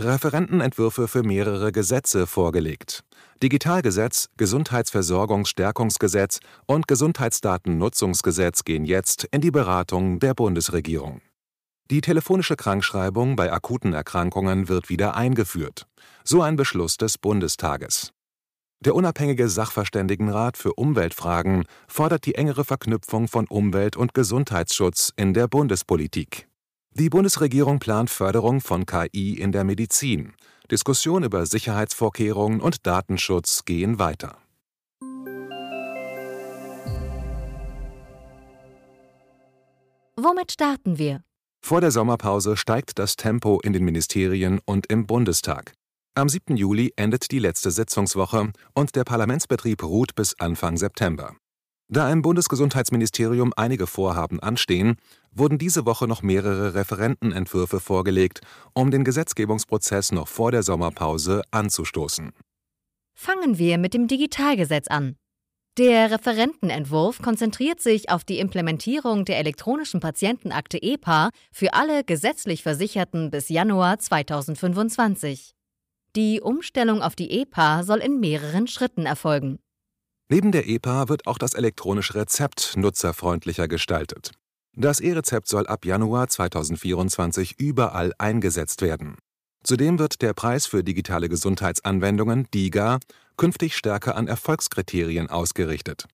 Referentenentwürfe für mehrere Gesetze vorgelegt. Digitalgesetz, Gesundheitsversorgungsstärkungsgesetz und Gesundheitsdatennutzungsgesetz gehen jetzt in die Beratung der Bundesregierung. Die telefonische Krankschreibung bei akuten Erkrankungen wird wieder eingeführt. So ein Beschluss des Bundestages. Der unabhängige Sachverständigenrat für Umweltfragen fordert die engere Verknüpfung von Umwelt- und Gesundheitsschutz in der Bundespolitik. Die Bundesregierung plant Förderung von KI in der Medizin. Diskussionen über Sicherheitsvorkehrungen und Datenschutz gehen weiter. Womit starten wir? Vor der Sommerpause steigt das Tempo in den Ministerien und im Bundestag. Am 7. Juli endet die letzte Sitzungswoche und der Parlamentsbetrieb ruht bis Anfang September. Da im Bundesgesundheitsministerium einige Vorhaben anstehen, wurden diese Woche noch mehrere Referentenentwürfe vorgelegt, um den Gesetzgebungsprozess noch vor der Sommerpause anzustoßen. Fangen wir mit dem Digitalgesetz an. Der Referentenentwurf konzentriert sich auf die Implementierung der elektronischen Patientenakte EPA für alle gesetzlich Versicherten bis Januar 2025. Die Umstellung auf die EPA soll in mehreren Schritten erfolgen. Neben der EPA wird auch das elektronische Rezept nutzerfreundlicher gestaltet. Das E-Rezept soll ab Januar 2024 überall eingesetzt werden. Zudem wird der Preis für digitale Gesundheitsanwendungen DIGA künftig stärker an Erfolgskriterien ausgerichtet.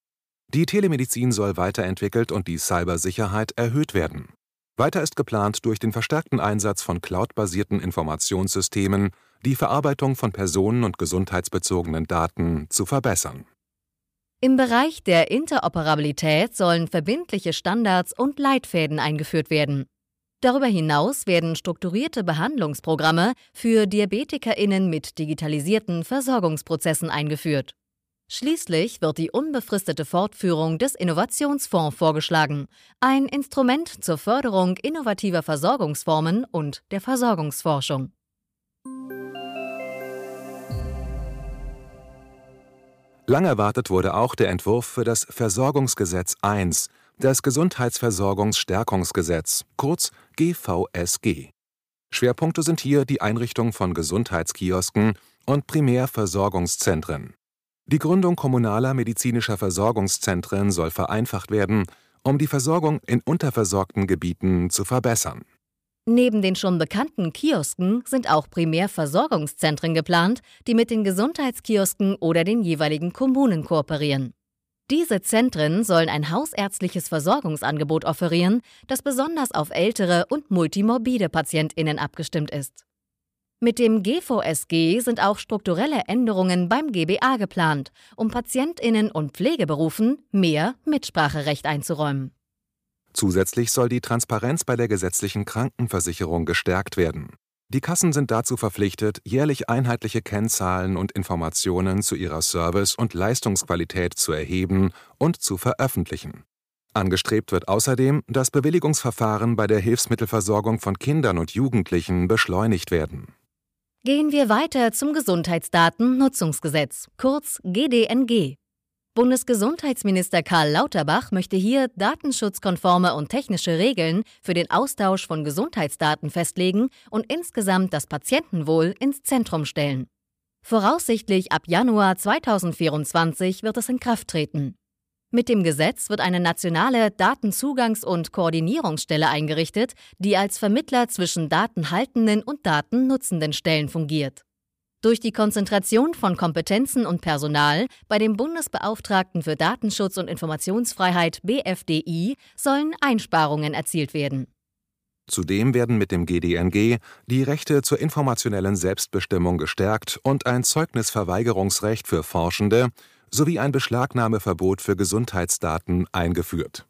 Die Telemedizin soll weiterentwickelt und die Cybersicherheit erhöht werden. Weiter ist geplant, durch den verstärkten Einsatz von cloudbasierten Informationssystemen die Verarbeitung von personen- und gesundheitsbezogenen Daten zu verbessern. Im Bereich der Interoperabilität sollen verbindliche Standards und Leitfäden eingeführt werden. Darüber hinaus werden strukturierte Behandlungsprogramme für Diabetikerinnen mit digitalisierten Versorgungsprozessen eingeführt. Schließlich wird die unbefristete Fortführung des Innovationsfonds vorgeschlagen, ein Instrument zur Förderung innovativer Versorgungsformen und der Versorgungsforschung. Lang erwartet wurde auch der Entwurf für das Versorgungsgesetz I, das Gesundheitsversorgungsstärkungsgesetz, kurz GVSG. Schwerpunkte sind hier die Einrichtung von Gesundheitskiosken und Primärversorgungszentren. Die Gründung kommunaler medizinischer Versorgungszentren soll vereinfacht werden, um die Versorgung in unterversorgten Gebieten zu verbessern Neben den schon bekannten Kiosken sind auch Primärversorgungszentren geplant, die mit den Gesundheitskiosken oder den jeweiligen Kommunen kooperieren. Diese Zentren sollen ein hausärztliches Versorgungsangebot offerieren, das besonders auf ältere und multimorbide Patientinnen abgestimmt ist. Mit dem GVSG sind auch strukturelle Änderungen beim GBA geplant, um Patientinnen und Pflegeberufen mehr Mitspracherecht einzuräumen. Zusätzlich soll die Transparenz bei der gesetzlichen Krankenversicherung gestärkt werden. Die Kassen sind dazu verpflichtet, jährlich einheitliche Kennzahlen und Informationen zu ihrer Service- und Leistungsqualität zu erheben und zu veröffentlichen. Angestrebt wird außerdem, dass Bewilligungsverfahren bei der Hilfsmittelversorgung von Kindern und Jugendlichen beschleunigt werden. Gehen wir weiter zum Gesundheitsdatennutzungsgesetz, kurz GDNG. Bundesgesundheitsminister Karl Lauterbach möchte hier datenschutzkonforme und technische Regeln für den Austausch von Gesundheitsdaten festlegen und insgesamt das Patientenwohl ins Zentrum stellen. Voraussichtlich ab Januar 2024 wird es in Kraft treten. Mit dem Gesetz wird eine nationale Datenzugangs- und Koordinierungsstelle eingerichtet, die als Vermittler zwischen datenhaltenden und datennutzenden Stellen fungiert. Durch die Konzentration von Kompetenzen und Personal bei dem Bundesbeauftragten für Datenschutz und Informationsfreiheit BFDI sollen Einsparungen erzielt werden. Zudem werden mit dem GDNG die Rechte zur informationellen Selbstbestimmung gestärkt und ein Zeugnisverweigerungsrecht für Forschende sowie ein Beschlagnahmeverbot für Gesundheitsdaten eingeführt.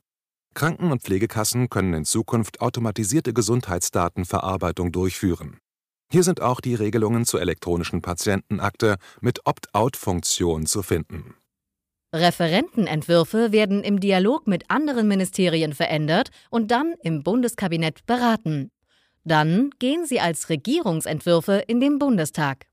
Kranken- und Pflegekassen können in Zukunft automatisierte Gesundheitsdatenverarbeitung durchführen. Hier sind auch die Regelungen zur elektronischen Patientenakte mit Opt-out-Funktion zu finden. Referentenentwürfe werden im Dialog mit anderen Ministerien verändert und dann im Bundeskabinett beraten. Dann gehen sie als Regierungsentwürfe in den Bundestag.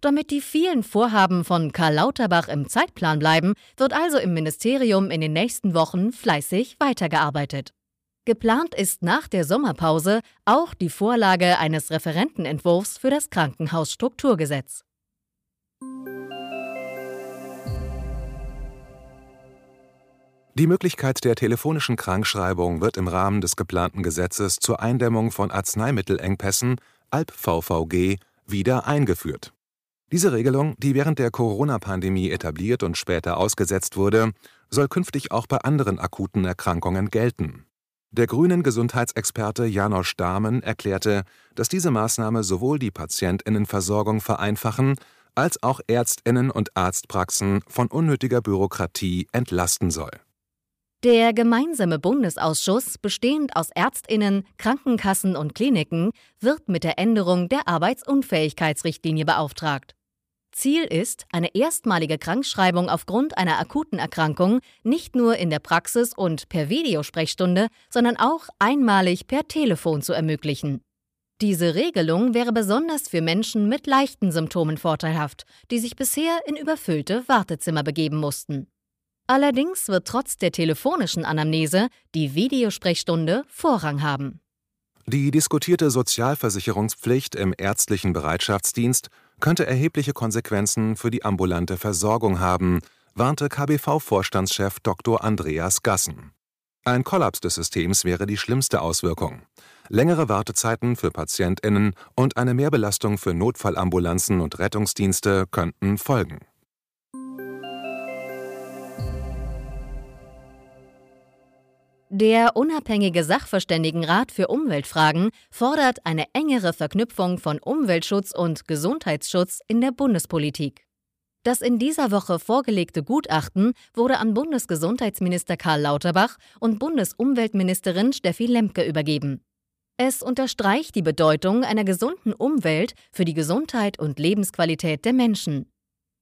Damit die vielen Vorhaben von Karl Lauterbach im Zeitplan bleiben, wird also im Ministerium in den nächsten Wochen fleißig weitergearbeitet. Geplant ist nach der Sommerpause auch die Vorlage eines Referentenentwurfs für das Krankenhausstrukturgesetz. Die Möglichkeit der telefonischen Krankschreibung wird im Rahmen des geplanten Gesetzes zur Eindämmung von Arzneimittelengpässen Alp VVG wieder eingeführt. Diese Regelung, die während der Corona-Pandemie etabliert und später ausgesetzt wurde, soll künftig auch bei anderen akuten Erkrankungen gelten. Der grünen Gesundheitsexperte Janosch Dahmen erklärte, dass diese Maßnahme sowohl die Patientinnenversorgung vereinfachen als auch Ärztinnen und Arztpraxen von unnötiger Bürokratie entlasten soll. Der gemeinsame Bundesausschuss, bestehend aus Ärztinnen, Krankenkassen und Kliniken, wird mit der Änderung der Arbeitsunfähigkeitsrichtlinie beauftragt. Ziel ist, eine erstmalige Krankschreibung aufgrund einer akuten Erkrankung nicht nur in der Praxis und per Videosprechstunde, sondern auch einmalig per Telefon zu ermöglichen. Diese Regelung wäre besonders für Menschen mit leichten Symptomen vorteilhaft, die sich bisher in überfüllte Wartezimmer begeben mussten. Allerdings wird trotz der telefonischen Anamnese die Videosprechstunde Vorrang haben. Die diskutierte Sozialversicherungspflicht im ärztlichen Bereitschaftsdienst könnte erhebliche Konsequenzen für die ambulante Versorgung haben, warnte KBV-Vorstandschef Dr. Andreas Gassen. Ein Kollaps des Systems wäre die schlimmste Auswirkung. Längere Wartezeiten für Patientinnen und eine Mehrbelastung für Notfallambulanzen und Rettungsdienste könnten folgen. Der unabhängige Sachverständigenrat für Umweltfragen fordert eine engere Verknüpfung von Umweltschutz und Gesundheitsschutz in der Bundespolitik. Das in dieser Woche vorgelegte Gutachten wurde an Bundesgesundheitsminister Karl Lauterbach und Bundesumweltministerin Steffi Lemke übergeben. Es unterstreicht die Bedeutung einer gesunden Umwelt für die Gesundheit und Lebensqualität der Menschen.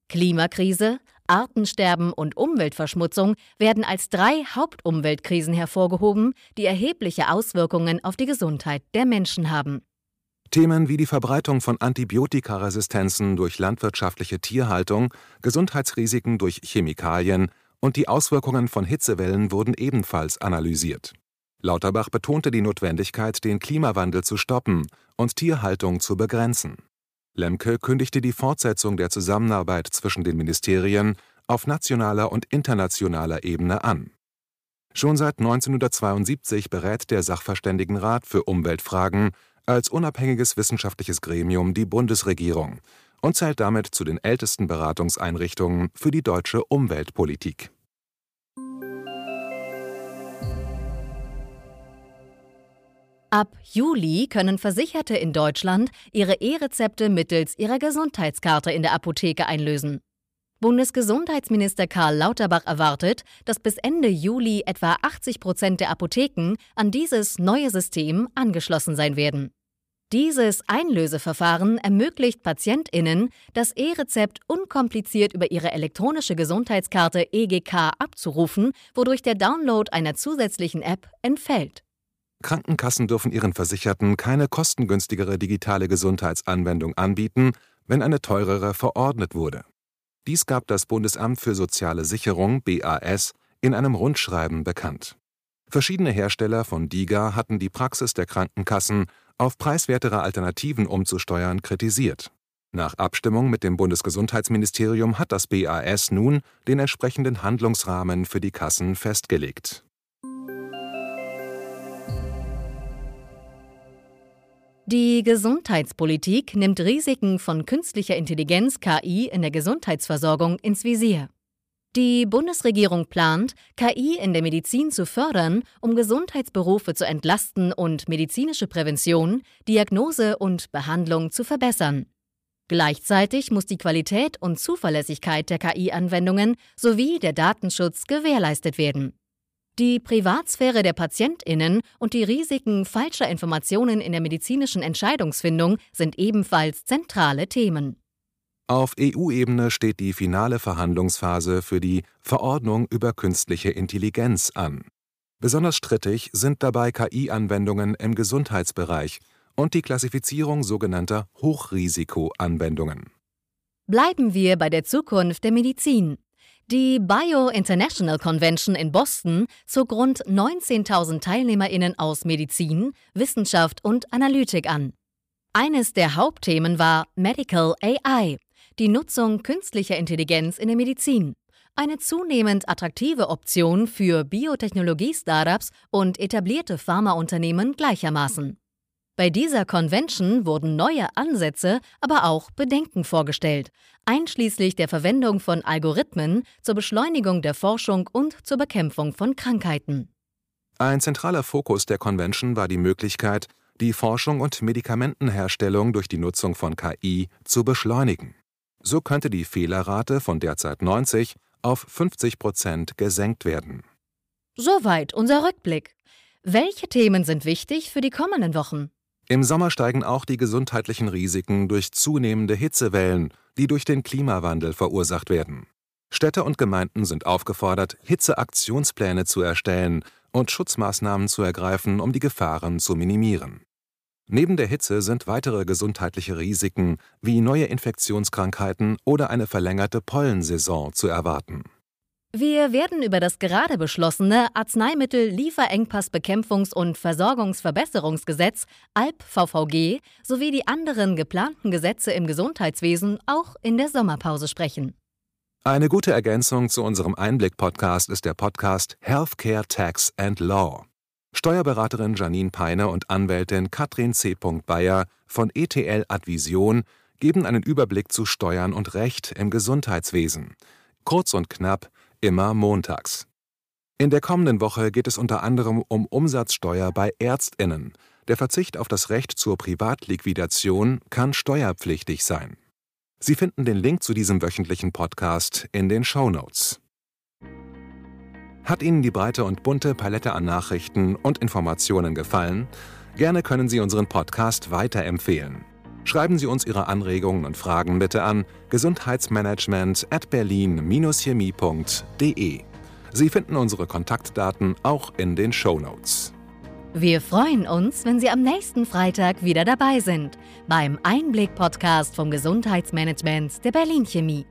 Klimakrise, Artensterben und Umweltverschmutzung werden als drei Hauptumweltkrisen hervorgehoben, die erhebliche Auswirkungen auf die Gesundheit der Menschen haben. Themen wie die Verbreitung von Antibiotikaresistenzen durch landwirtschaftliche Tierhaltung, Gesundheitsrisiken durch Chemikalien und die Auswirkungen von Hitzewellen wurden ebenfalls analysiert. Lauterbach betonte die Notwendigkeit, den Klimawandel zu stoppen und Tierhaltung zu begrenzen. Lemke kündigte die Fortsetzung der Zusammenarbeit zwischen den Ministerien auf nationaler und internationaler Ebene an. Schon seit 1972 berät der Sachverständigenrat für Umweltfragen als unabhängiges wissenschaftliches Gremium die Bundesregierung und zählt damit zu den ältesten Beratungseinrichtungen für die deutsche Umweltpolitik Ab Juli können Versicherte in Deutschland ihre E-Rezepte mittels ihrer Gesundheitskarte in der Apotheke einlösen. Bundesgesundheitsminister Karl Lauterbach erwartet, dass bis Ende Juli etwa 80 Prozent der Apotheken an dieses neue System angeschlossen sein werden. Dieses Einlöseverfahren ermöglicht PatientInnen, das E-Rezept unkompliziert über ihre elektronische Gesundheitskarte EGK abzurufen, wodurch der Download einer zusätzlichen App entfällt. Krankenkassen dürfen ihren Versicherten keine kostengünstigere digitale Gesundheitsanwendung anbieten, wenn eine teurere verordnet wurde. Dies gab das Bundesamt für Soziale Sicherung BAS in einem Rundschreiben bekannt. Verschiedene Hersteller von DIGA hatten die Praxis der Krankenkassen, auf preiswertere Alternativen umzusteuern, kritisiert. Nach Abstimmung mit dem Bundesgesundheitsministerium hat das BAS nun den entsprechenden Handlungsrahmen für die Kassen festgelegt Die Gesundheitspolitik nimmt Risiken von künstlicher Intelligenz KI in der Gesundheitsversorgung ins Visier. Die Bundesregierung plant, KI in der Medizin zu fördern, um Gesundheitsberufe zu entlasten und medizinische Prävention, Diagnose und Behandlung zu verbessern. Gleichzeitig muss die Qualität und Zuverlässigkeit der KI-Anwendungen sowie der Datenschutz gewährleistet werden. Die Privatsphäre der Patientinnen und die Risiken falscher Informationen in der medizinischen Entscheidungsfindung sind ebenfalls zentrale Themen. Auf EU-Ebene steht die finale Verhandlungsphase für die Verordnung über künstliche Intelligenz an. Besonders strittig sind dabei KI-Anwendungen im Gesundheitsbereich und die Klassifizierung sogenannter Hochrisikoanwendungen. Bleiben wir bei der Zukunft der Medizin. Die Bio International Convention in Boston zog rund 19.000 Teilnehmerinnen aus Medizin, Wissenschaft und Analytik an. Eines der Hauptthemen war Medical AI, die Nutzung künstlicher Intelligenz in der Medizin. Eine zunehmend attraktive Option für Biotechnologie-Startups und etablierte Pharmaunternehmen gleichermaßen. Bei dieser Convention wurden neue Ansätze, aber auch Bedenken vorgestellt, einschließlich der Verwendung von Algorithmen zur Beschleunigung der Forschung und zur Bekämpfung von Krankheiten. Ein zentraler Fokus der Convention war die Möglichkeit, die Forschung und Medikamentenherstellung durch die Nutzung von KI zu beschleunigen. So könnte die Fehlerrate von derzeit 90 auf 50 Prozent gesenkt werden. Soweit unser Rückblick. Welche Themen sind wichtig für die kommenden Wochen? Im Sommer steigen auch die gesundheitlichen Risiken durch zunehmende Hitzewellen, die durch den Klimawandel verursacht werden. Städte und Gemeinden sind aufgefordert, Hitzeaktionspläne zu erstellen und Schutzmaßnahmen zu ergreifen, um die Gefahren zu minimieren. Neben der Hitze sind weitere gesundheitliche Risiken wie neue Infektionskrankheiten oder eine verlängerte Pollensaison zu erwarten. Wir werden über das gerade beschlossene Arzneimittel-Lieferengpassbekämpfungs- und Versorgungsverbesserungsgesetz ALP-VVG sowie die anderen geplanten Gesetze im Gesundheitswesen auch in der Sommerpause sprechen. Eine gute Ergänzung zu unserem Einblick-Podcast ist der Podcast Healthcare Tax and Law. Steuerberaterin Janine Peine und Anwältin Katrin C. Bayer von ETL Advision geben einen Überblick zu Steuern und Recht im Gesundheitswesen. Kurz und knapp, immer montags. In der kommenden Woche geht es unter anderem um Umsatzsteuer bei Ärztinnen. Der Verzicht auf das Recht zur Privatliquidation kann steuerpflichtig sein. Sie finden den Link zu diesem wöchentlichen Podcast in den Show Notes. Hat Ihnen die breite und bunte Palette an Nachrichten und Informationen gefallen? Gerne können Sie unseren Podcast weiterempfehlen. Schreiben Sie uns Ihre Anregungen und Fragen bitte an gesundheitsmanagement at berlin-chemie.de. Sie finden unsere Kontaktdaten auch in den Show Notes. Wir freuen uns, wenn Sie am nächsten Freitag wieder dabei sind beim Einblick-Podcast vom Gesundheitsmanagement der Berlin Chemie.